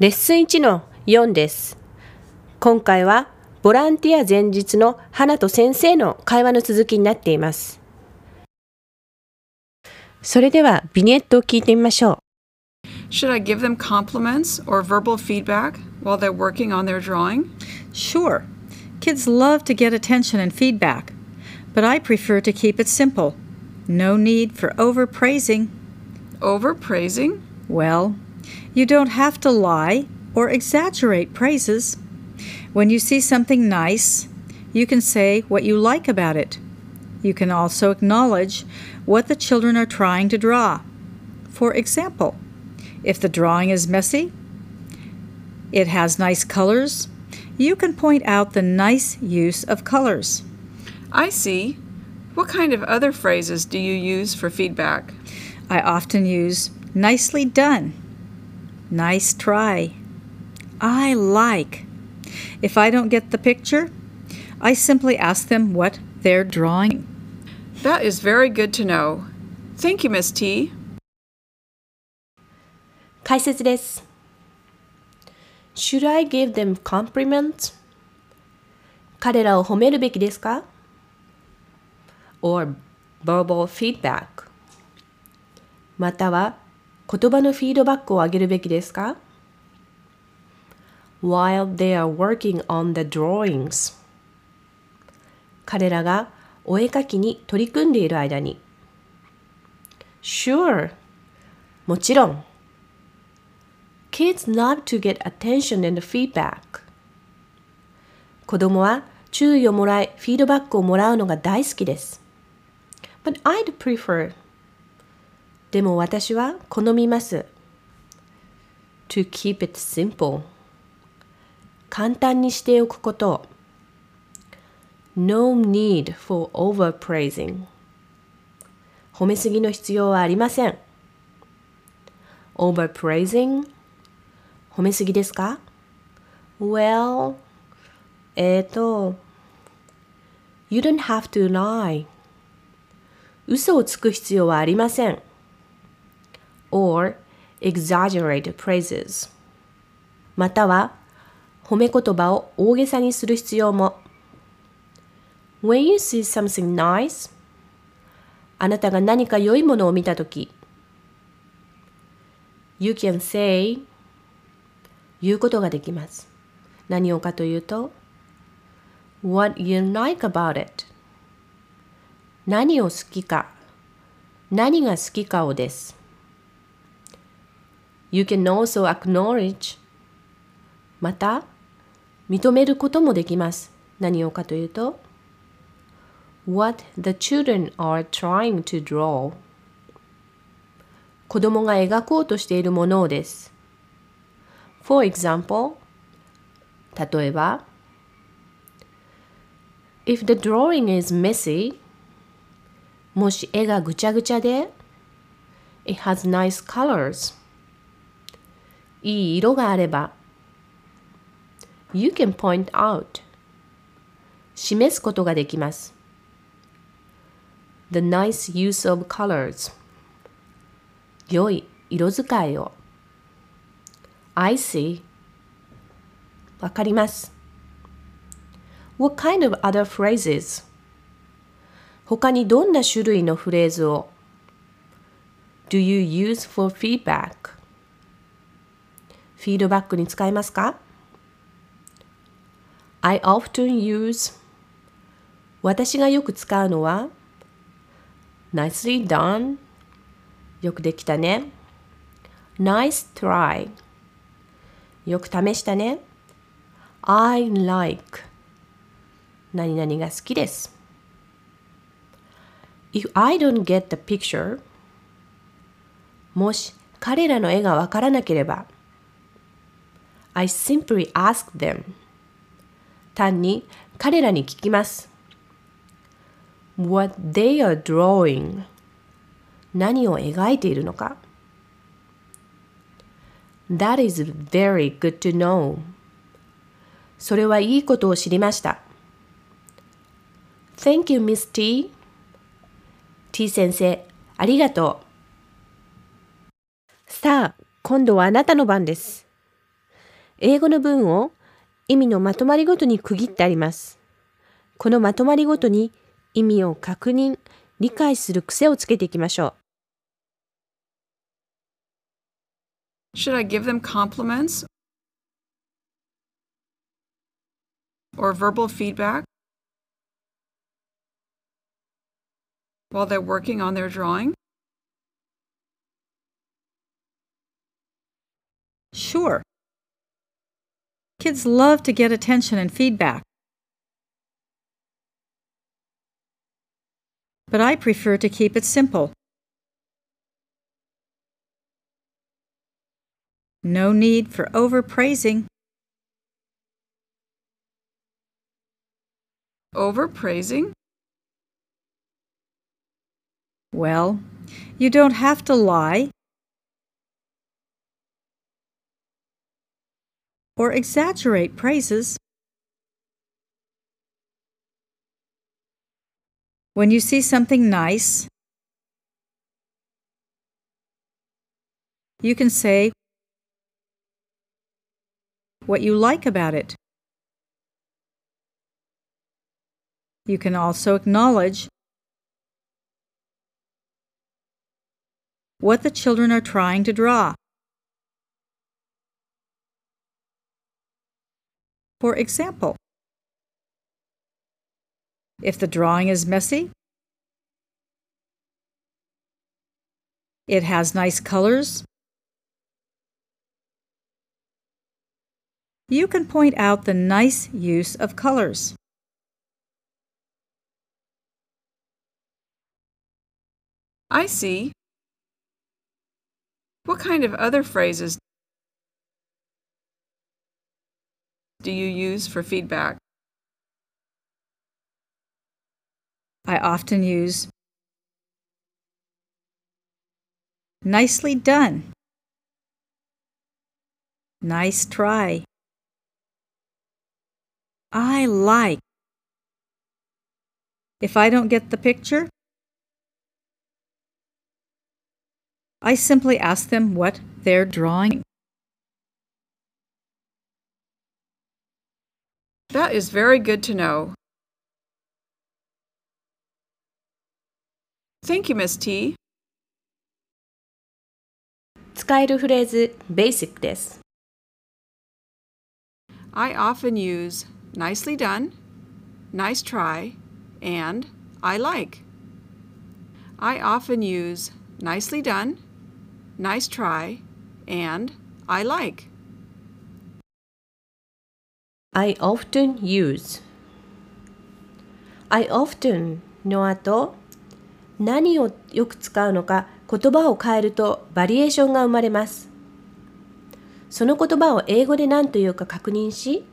レッスン1の4です。今回はボランティア前日の花と先生の会話の続きになっています。それではビニエットを聞いてみましょう。Should I give them compliments or verbal feedback while they're working on their drawing? Sure. Kids love to get attention and feedback, but I prefer to keep it simple. No need for overpraising. Overpraising? Well, you don't have to lie or exaggerate praises. When you see something nice, you can say what you like about it. You can also acknowledge what the children are trying to draw. For example, if the drawing is messy, it has nice colors, you can point out the nice use of colors. I see. What kind of other phrases do you use for feedback? I often use nicely done, nice try, I like. If I don't get the picture, I simply ask them what they're drawing. That is very good to know. Thank you, Miss T. 解説です。Should I give them compliments? 彼らを褒めるべきですか ?or verbal feedback? または 言葉のフィードバックをあげるべきですか ?While they are working on the drawings 彼らがお絵かきに取り組んでいる間に Sure もちろん Kids love to get attention and feedback. 子供は注意をもらい、フィードバックをもらうのが大好きです。But I'd prefer. でも私は好みます。To keep it simple. 簡単にしておくこと。No need for overpraising. 褒めすぎの必要はありません。Overpraising 褒めすぎですか ?Well, えっ、と、You don't have to lie. 嘘をつく必要はありません。Or exaggerate praises. または、褒め言葉を大げさにする必要も。When you see something nice, あなたが何か良いものを見たとき、You can say 言うことができます。何をかというと What you like about it 何を好きか何が好きかをです。You can also acknowledge また認めることもできます。何をかというと What the children are trying to draw 子供が描こうとしているものをです。For example, 例えば If the drawing is messy もし絵がぐちゃぐちゃで It has nice colors いい色があれば You can point out 示すことができます The nice use of colors 良い色使いを I see わかります。What kind of other phrases? 他にどんな種類のフレーズを Do you use for feedback? フィードバックに使いますか ?I often use 私がよく使うのは Nicely done よくできたね Nice try よく試したね。I like 何々が好きです。If I don't get the picture もし彼らの絵がわからなければ I simply ask them 単に彼らに聞きます。What they are drawing 何を描いているのか That is very good to know. それはいいことを知りました。Thank you, Miss T. T 先生、ありがとう。さあ、今度はあなたの番です。英語の文を意味のまとまりごとに区切ってあります。このまとまりごとに意味を確認、理解する癖をつけていきましょう。Should I give them compliments or verbal feedback while they're working on their drawing? Sure. Kids love to get attention and feedback. But I prefer to keep it simple. No need for overpraising. Overpraising? Well, you don't have to lie or exaggerate praises. When you see something nice, you can say what you like about it. You can also acknowledge what the children are trying to draw. For example, if the drawing is messy, it has nice colors, you can point out the nice use of colors. I see. What kind of other phrases do you use for feedback? I often use nicely done, nice try, I like. If I don't get the picture, I simply ask them what they're drawing. That is very good to know. Thank you, Miss T. 使えるフレーズ basic です。I often use nicely done, nice try, and I like. I often use nicely done, nice try, and I like. I often use. I often の後何をよく使うのか言葉を変えるとバリエーションが生まれます。その言葉を英語で何というか確認し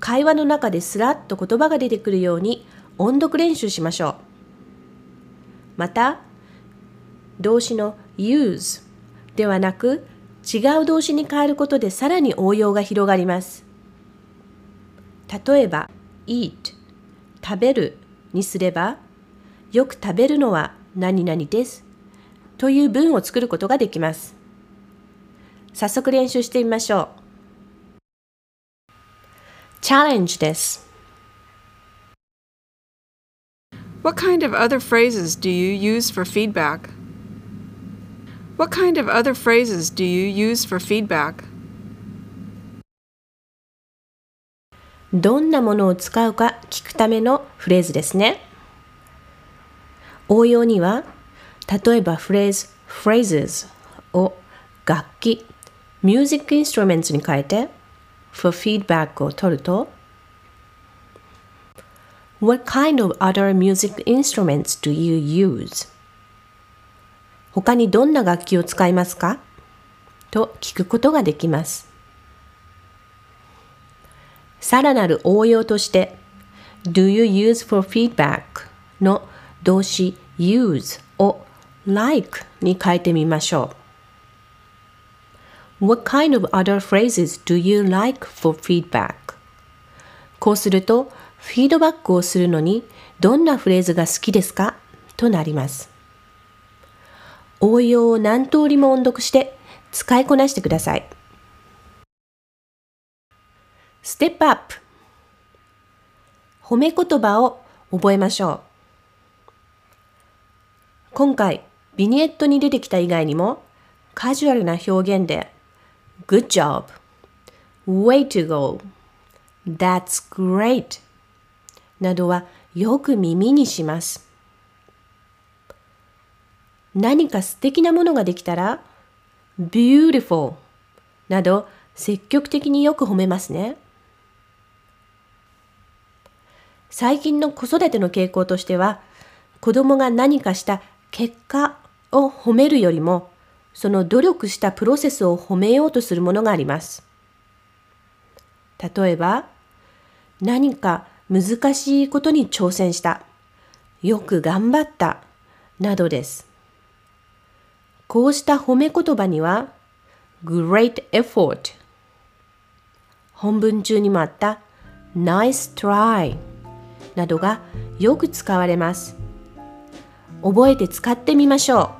会話の中ですらっと言葉が出てくるように音読練習しましょう。また動詞の use ではなく違う動詞に変えることでさらに応用が広がります。例えば eat 食べるにすればよく食べるのは何々ですという文を作ることができます早速練習してみましょうチャレンジです What kind of other phrases do you use for feedback? What kind of other phrases do you use for feedback? どんなものを使うか聞くためのフレーズですね。応用には、例えばフレーズ phrases を楽器 music instruments に変えて for feedback を取ると What kind of other music instruments do you use? 他にどんな楽器を使いますかと聞くことができます。さらなる応用として Do you use for feedback? の動詞 use を like に変えてみましょう。What kind of other phrases do you like for feedback? こうすると、フィードバックをするのにどんなフレーズが好きですか？となります。応用を何通りも音読して使いこなしてください。Step up 褒め言葉を覚えましょう。今回、ビニエットに出てきた以外にも、カジュアルな表現で Good job, way to go, that's great などはよく耳にします。何か素敵なものができたら beautiful など積極的によく褒めますね。最近の子育ての傾向としては子供が何かした結果を褒めるよりもその努力したプロセスを褒めようとするものがあります。例えば何か難しいことに挑戦した。よく頑張った。などです。こうした褒め言葉には great effort 本文中にもあった nice try などがよく使われます。覚えて使ってみましょう。